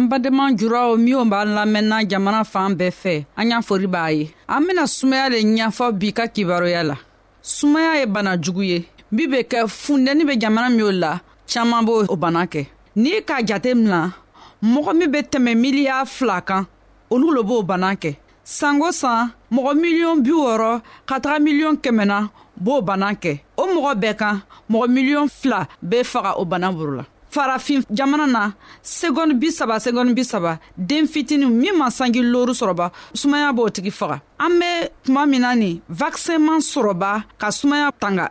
an badenma juraw minw b'a lamɛnna jamana fan bɛɛ fɛ an y'a fori b'a ye an bena sumaya le ɲafɔ bi ka kibaruya la sumaya ye bana jugu ye bi be kɛ fundɛni be jamana minw la caaman b'o o bana kɛ n'i k'a jate mina mɔgɔ min be tɛmɛ miliya fila kan olu lo b'o bana kɛ sanko san mɔgɔ miliyɔn bi wɔɔrɔ ka taga miliyɔn kɛmɛ na b'o bana kɛ o mɔgɔ bɛɛ kan mɔgɔ miliyɔn fila bɛ faga o bana boro la farafin jamana na segɔni bi saba segɔni bi saba den fitini min ma sanji loru sɔrɔba sumaya b'o tigi faga an bɛ tuma min na nin vakisɛnman sɔrɔba ka sumaya tanga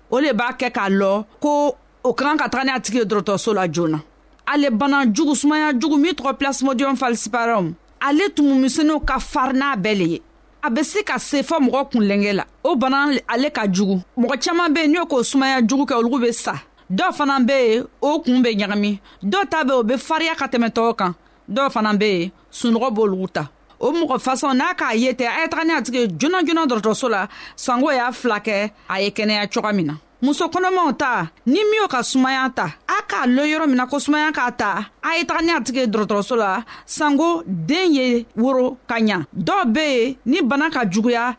o le b'a kɛ k'a lɔ ko o ka kan ka taga ni a tigi ye dɔrɔtɔrɔso la joona ale bana jugu sumaya jugu min tɔgɔ plasmodium falciparum ale tumumisɛnninw ka farin n'a bɛɛ le ye a bɛ se ka se fɔ mɔgɔ kunlɛnkɛ la o bana ale ka jugu mɔgɔ caman bɛ yen n'o k'o sumaya jugu kɛ olu bɛ sa dɔw fana bɛ yen o kun bɛ ɲagami dɔw ta bɛ o bɛ fariya ka tɛmɛ tɔw kan dɔw fana bɛ yen sunɔgɔ b'olu ta o mɔgɔ fasɔn n'a k'a ye tɛ a ye taga ni a tigi joona joona dɔgɔtɔrɔso la sanko y'a fila kɛ a ye kɛnɛya cogoya min na muso kɔnɔmaw ta ni min ka sumaya ta a k'a lɔ yɔrɔ min na ko sumaya k'a ta a ye taga ni a tigi dɔgɔtɔrɔso la sanko den ye woro ka ɲa dɔw be yen ni bana ka juguya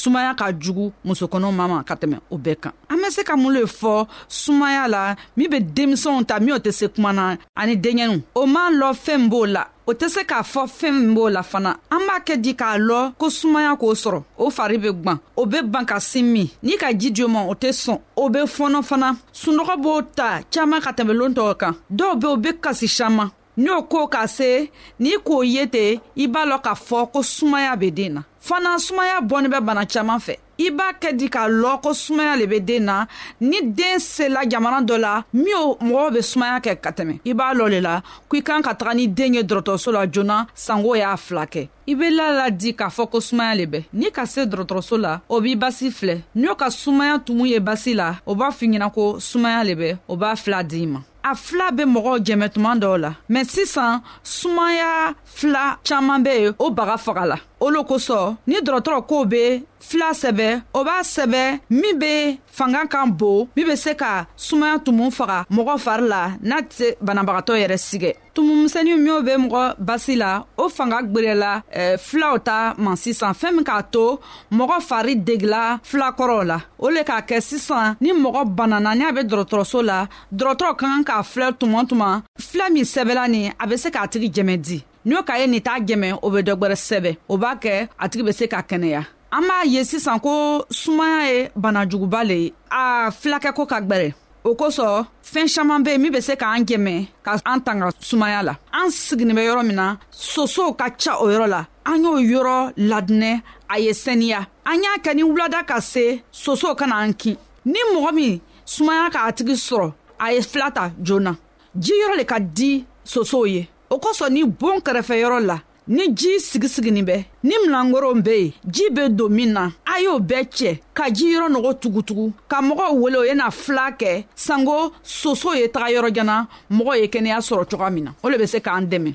sumaya ka jugu musokɔnɔ ma ma ka tɛmɛ o bɛɛ kan an bɛ se ka mun le fɔ sumaya la min bɛ denmisɛnw ta min o tɛ se kuma na ani denkɛninw o man lɔ fɛn b'o la o tɛ se k'a fɔ fɛn min b'o la fana an b'a kɛ di k'a lɔ ko sumaya k'o sɔrɔ o fari bɛ gwan o bɛ ban ka sin min ni ka ji di o ma o tɛ sɔn o bɛ fɔnɔ fana sunɔgɔ b'o ta caman ka tɛmɛ lon tɔw kan dɔw bɛ o bɛ kasi caman n'o ko ka se n'i k'o ye ten i b'a lɔ k'a fɔ ko sumaya bɛ den na fana sumaya bɔnni bɛ bana caman fɛ i b'a kɛ di k'a lɔ ko sumaya le be den na ni den sela jamana dɔ la min o mɔgɔw be sumaya kɛ ka tɛmɛ i b'a lɔ le la ko i kan ka taga ni den ye dɔrɔtɔrɔso la joona sango y'a fila kɛ i be la la di k'a fɔ ko sumaya le bɛ ni ka se dɔrɔtɔrɔso la o b'i basi filɛ n'o ka sumaya tumu ye basi la o b'a f'i ɲɛna ko sumaya le bɛ o b'a fila d'i ma a fila bɛ mɔgɔw jɛmɛ tuma dɔw la mɛ sisan sumaya fila caaman be yen o baga faga la o lo kosɔn ni dɔrɔtɔrɔ kow be fila sɛbɛ o b'a sɛbɛ min be fanga kan bon min be se ka sumaya tumu faga mɔgɔ fari la n'a tɛ banabagatɔ yɛrɛ sigɛ tumumisɛnninw minw bɛ mɔgɔ basi la o fanga gwerela eh, filaw ta ma sisan fɛɛn min k'a to mɔgɔ fari degila fila kɔrɔw la o le k'a kɛ sisan ni mɔgɔ banana ni a bɛ dɔgɔtɔrɔso la dɔgɔtɔrɔ ka kan k'a filɛ tuma tuma fila min sɛbɛla ni a bɛ se k'a tigi jɛmɛ di n'o ka ye nin t'a jɛmɛ o bɛ dɔ gwɛrɛ sɛbɛ o b'a kɛ a tigi bɛ se ka kɛnɛya an b'a ye sisan ko sumaya ye bana juguba le ye a filakɛ ko ka gwɛrɛ o kosɔn fɛɛn saman be min be se k'an jɛmɛ ka an tanga sumaya la an siginin bɛ yɔrɔ min na sosow ka ca o yɔrɔ la an y'o yɔrɔ ladinɛ a ye sɛniya an y'a kɛ ni wulada ka se sosow kana an kin ni mɔgɔ min sumaya k'a tigi sɔrɔ a ye fila ta joona ji yɔrɔ le ka di sosow ye o kosɔn ni boon kɛrɛfɛ yɔrɔ la ni ji sigisiginin bɛ ni milangoron be yen ji be don min na a y'o bɛɛ cɛ ka ji yɔrɔ nɔgɔ tugutugu ka mɔgɔw wele o ye na fila kɛ sanko soso ye taga yɔrɔ jana mɔgɔ ye kɛnɛya sɔrɔ cogoya min na o le be se k'an dɛmɛ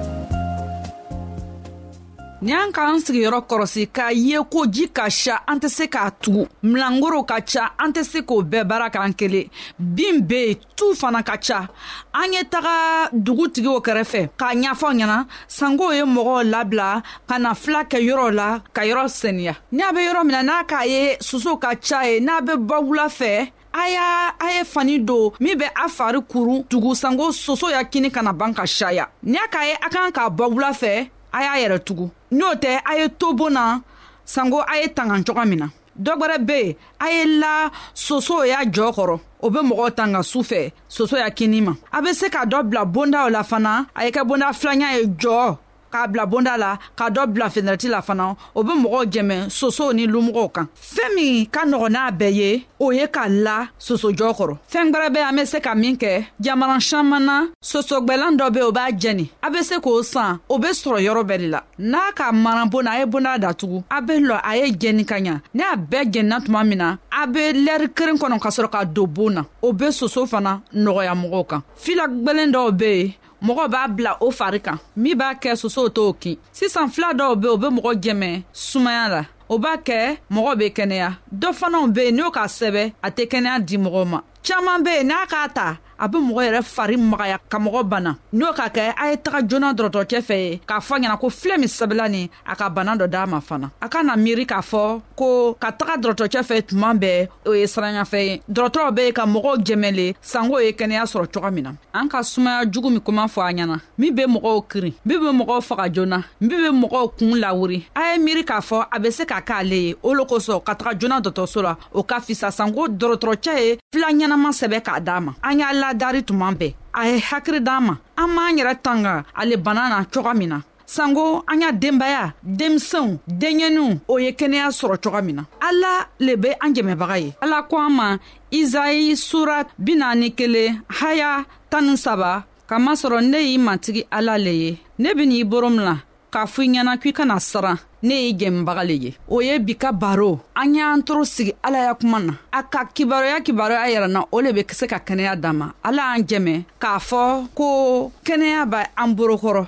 ni an k'an sigiyɔrɔ kɔrɔsi k'a ye ko ji ka ca an tɛ se k'a tugu milangoro ka ca an tɛ se k'o bɛɛ baara k'an kelen bin be yen tu fana ka ca an ye taga dugutigiw kɛrɛfɛ k'a ɲafɔ ɲɛna sanko ye mɔgɔw labila ka na fila kɛ yɔrɔ la ka yɔrɔ sɛniya n'a be yɔrɔ min na n'a k'a ye soso ka ca ye n'a be bɔ wula fɛ a y'a a ye fani don min bɛ a fari kurun tugu sanko soso ya kini kana ban ka saya ni a k'a ye a kan k'a bɔbula fɛ a y'a yɛrɛ tugu n'o tɛ a ye to bon na sanko a ye tangan cogoya min na dɔ gwɛrɛ be yen a ye la soso y'a jɔɔ kɔrɔ o be mɔgɔw tanga su fɛ soso ya kini ma a be se ka dɔ bila bondaw la fana a ye kɛ bonda filanya ye jɔɔ k'a bila bonda la ka dɔ bila fenɛrɛti la fana o bɛ mɔgɔw jɛmɛ sosow ni lumɔgɔw kan fɛn min ka nɔgɔn n'a bɛɛ ye o ye ka la sosojɔ kɔrɔ fɛn gwɛrɛ bɛ an bɛ se ka min kɛ jamana caman na sosogwɛlan dɔ bɛ o b'a jɛni a bɛ se k'o san o bɛ sɔrɔ yɔrɔ bɛɛ de la n'a ka maran bon a ye bonda datugu a bɛ lɔ a ye jɛni ka ɲa ne a bɛɛ jɛnina tuma min na a bɛ lɛri keren kɔnɔ ka sɔrɔ ka don bon na o bɛ soso fana nɔgɔya mɔgɔw kan filagwɛlen dɔw bɛ yen mɔgɔ b'a bila o fari kan min b'a kɛ sosow t'o kin sisan fila dɔw be o be mɔgɔ jɛmɛ sumaya la o b'a kɛ mɔgɔ be kɛnɛya dɔ fanaw be yen n'o k'a sɛbɛ a tɛ kɛnɛya di mɔgɔw ma caaman be yen n'a k'a ta a be mɔgɔ yɛrɛ fari magaya ka mɔgɔ bana n'o ka kɛ a ye taga joona dɔrɔtɔrɔcɛ fɛ ye k'a fɔ ɲɛna ko filɛ min sɛbɛla nin a ka bana dɔ d'a ma fana a ka na miiri k'a fɔ ko ka taga dɔrɔtɔrɔcɛ fɛ tuma bɛɛ o ye siranyafɛn ye dɔrɔtɔrɔ be ka mɔgɔw jɛmɛle sanko ye kɛnɛya sɔrɔ coga min na an ka sumaya jugu min kuma fɔ a ɲɛna min be mɔgɔw kirin min be mɔgɔw faga joona min be mɔgɔw kuun lawuri a ye miiri k'a fɔ a be se ka k'ale ye o lo kosɔn ka taga joona dɔtɔrɔso la o ka fisa sanko dɔrɔtɔrɔcɛ ye fila ɲɛnama sɛbɛ k'a daa ma an y'a ladari tuma bɛɛ a ye hakiri d'an ma an b'an yɛrɛ tanga ale bana na coga min na sanko an y'a denbaya denmisɛnw denɲɛninw o ye kɛnɛya sɔrɔ coga min na ala le be an jɛmɛbaga ye ala ko an ma izayi sura bi naani kelen haya tan ni saba kamasɔrɔ ne y'i matigi ala le ye ne bɛ n'i boro min la k'a fɔ i ɲɛna k'i kana siran ne ye jɛmɛbaga le ye o ye bi ka baro an y'an toro sigi ala ya kuma na a ka kibaruya kibaruya yɛrɛ na o le be se ka kɛnɛya dan ma ala y'an jɛmɛ k'a fɔ ko kɛnɛya b' an borokɔrɔ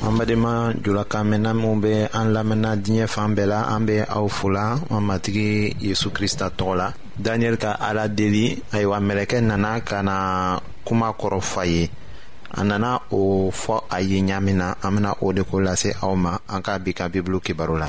an badenma julakan mɛnna minw be an lamɛnna diɲɛ fan bɛɛ la an be aw fola an matigi yezu krista tɔgɔ la daniyɛli ka ala deli ayiwa mɛlɛkɛ nana ka na kuma kɔrɔ fa ye a nana o fɔ a ye ɲaamin na an bena o de ko lase aw ma an ka bi ka bibulu kibaru la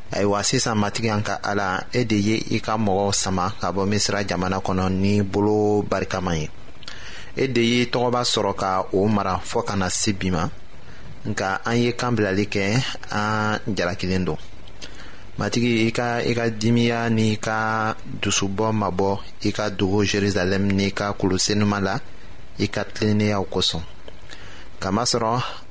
ayiwa sisan matigi an ka ala e de ye i ka mɔgɔw sama ka bɔ misira jamana kɔnɔ ni bolo barikama ye e de ye tɔgɔba sɔrɔ ka o mara fɔɔ ka na se bi ma nka an ye kan bilali kɛ an jalakilen don matigi i ka i ka dimiya ni i ka dusubɔ mabɔ i ka dogo jerusalɛm ni i ka kulusenuma la i ka tilenneyaw kosɔn kamasɔrɔ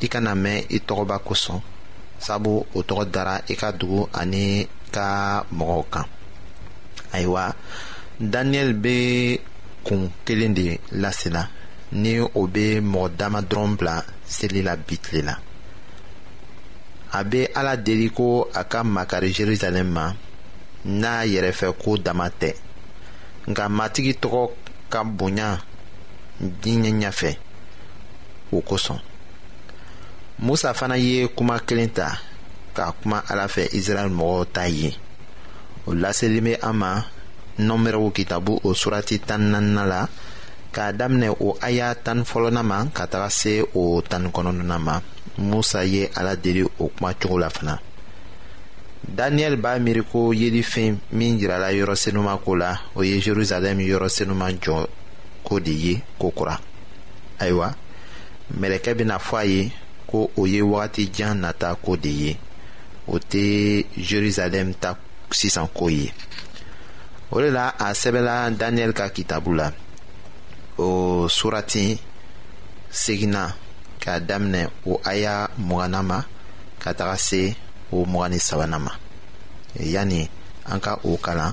i kana mɛn i tɔgɔba kosɔn sabu o tɔgɔ dara i ka dugu ani ka mɔgɔw kan ayiwa daniyɛli bɛ kun kelen de lasela ni o bɛ mɔgɔ dama dɔrɔn bila seli la bi tile la a bɛ ala deli ko a ka makari jerusalɛm ma n'a yɛrɛfɛ ko dama tɛ nka matigi tɔgɔ ka bonya diɲɛ ɲɛfɛ o kosɔn musa fana ye kuma kelen ta ka kuma ala fɛ israɛl mɔgɔw ta ye o laseli bɛ an ma nɔnbɛrɛw kitabu o surati tan naaninan la k'a daminɛ o aya tan fɔlɔnan ma ka taga se o tan kɔnɔnnan ma musa ye ala deli o kuma cogo la fana daniyɛli b'a miiri ko yelifɛn min jirala yɔrɔ senuma ko la o ye jerusalɛm yɔrɔ senuma jɔ ko de ye ko kura ayiwa mɛlɛkɛ bɛna fɔ a ye ko o ye wagati jan nata ko de ye o tɛ jerusalem ta sisan ko ye o de la a sɛbɛla daniel ka kitabu la o surati seginna k'a daminɛ o aya mugana ma ka taga se o mugani sabana ma yanni an ka o kalan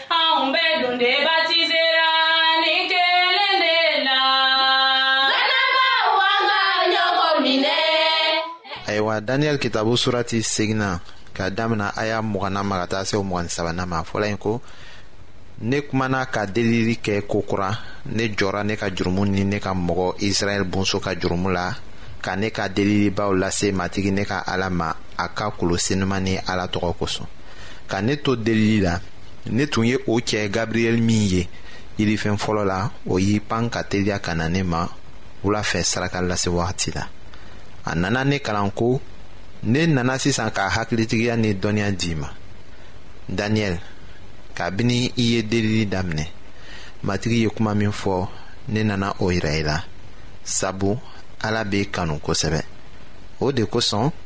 ayiwa daniyɛli kitabu surati seginna ka damina a y'a mugana ma ka taa se o mugani sabanan ma fɔlɔ in ko ne kumana ka delili kɛ ko kura ne jɔra ne ka jurumu ni ne ka mɔgɔ israɛl bonso ka jurumu la ka ne ka delilibaw lase matigi ne ka ala ma a ka kolo senuma ni ala tɔgɔ kosɔn ka ne to delili la ne tun ye o cɛ gabriyɛli min ye yirifɛn fɔlɔ la o y'i pan ka teliya ka na ne ma wula fɛ saraka lase wagati la a nana ne kalan ko ne nana sisan ka hakilitigiya ni dɔnniya d'i ma daniyɛli kabini i ye delili daminɛ matigi ye kuma min fɔ ne nana o yira i la sabu ala b'i kanu kosɛbɛ o de kosɔn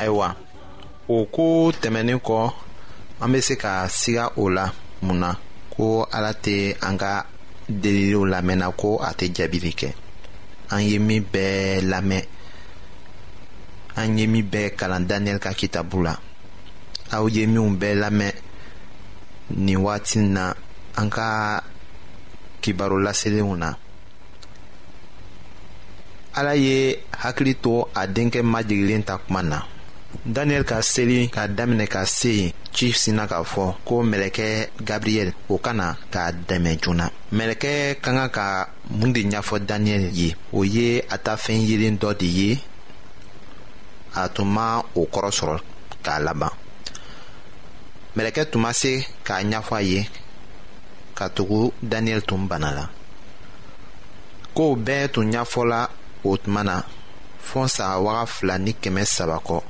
ayiwa o ko tɛmɛnen kɔ an bɛ se ka siga o la mun na ko ala tɛ an ka deliliw lamɛnna ko a tɛ jaabili kɛ an ye min bɛɛ lamɛn an ye min bɛɛ kalan daniyɛli ka kitabu la aw ye minnu bɛɛ lamɛn nin waati na an ka kibaru laselenw na ala ye hakili to a denkɛ majigilen ta kuma na daniyɛli ka seli k'a daminɛ ka se yen ci sinna k'a fɔ ko mɛlɛkɛ gabriyɛli o ka na k'a dɛmɛ joona mɛlɛkɛ ka kan ka mun de ɲɛfɔ daniyɛli ye o ye a ta fɛn yelen dɔ de ye a tun ma o kɔrɔ sɔrɔ k'a laban mɛlɛkɛ tun ma se k'a ɲɛfɔ a ye katugu daniyɛli tun bana la kow bɛɛ tun ɲɛfɔla o tuma na fɔ saga waga fila ni kɛmɛ saba kɔ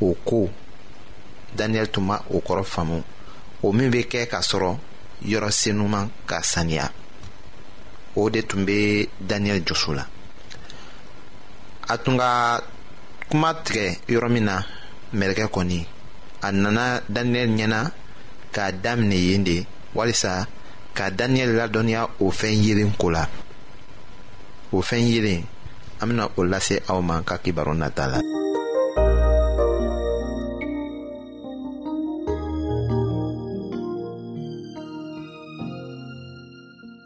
o ko daniyɛli tun ma o kɔrɔ faamu o min bɛ kɛ ka sɔrɔ yɔrɔ senuman ka saniya o de tun bɛ daniyɛli dusu la a tun ka kuma tigɛ yɔrɔ min na mɛlɛkɛ kɔni a nana daniyɛli ɲɛna k'a daminɛ yen de walisa ka daniyɛli ladɔnniya o fɛn yelen ko la o fɛn yelen an bɛna o lase aw ma ka kibaru nata la.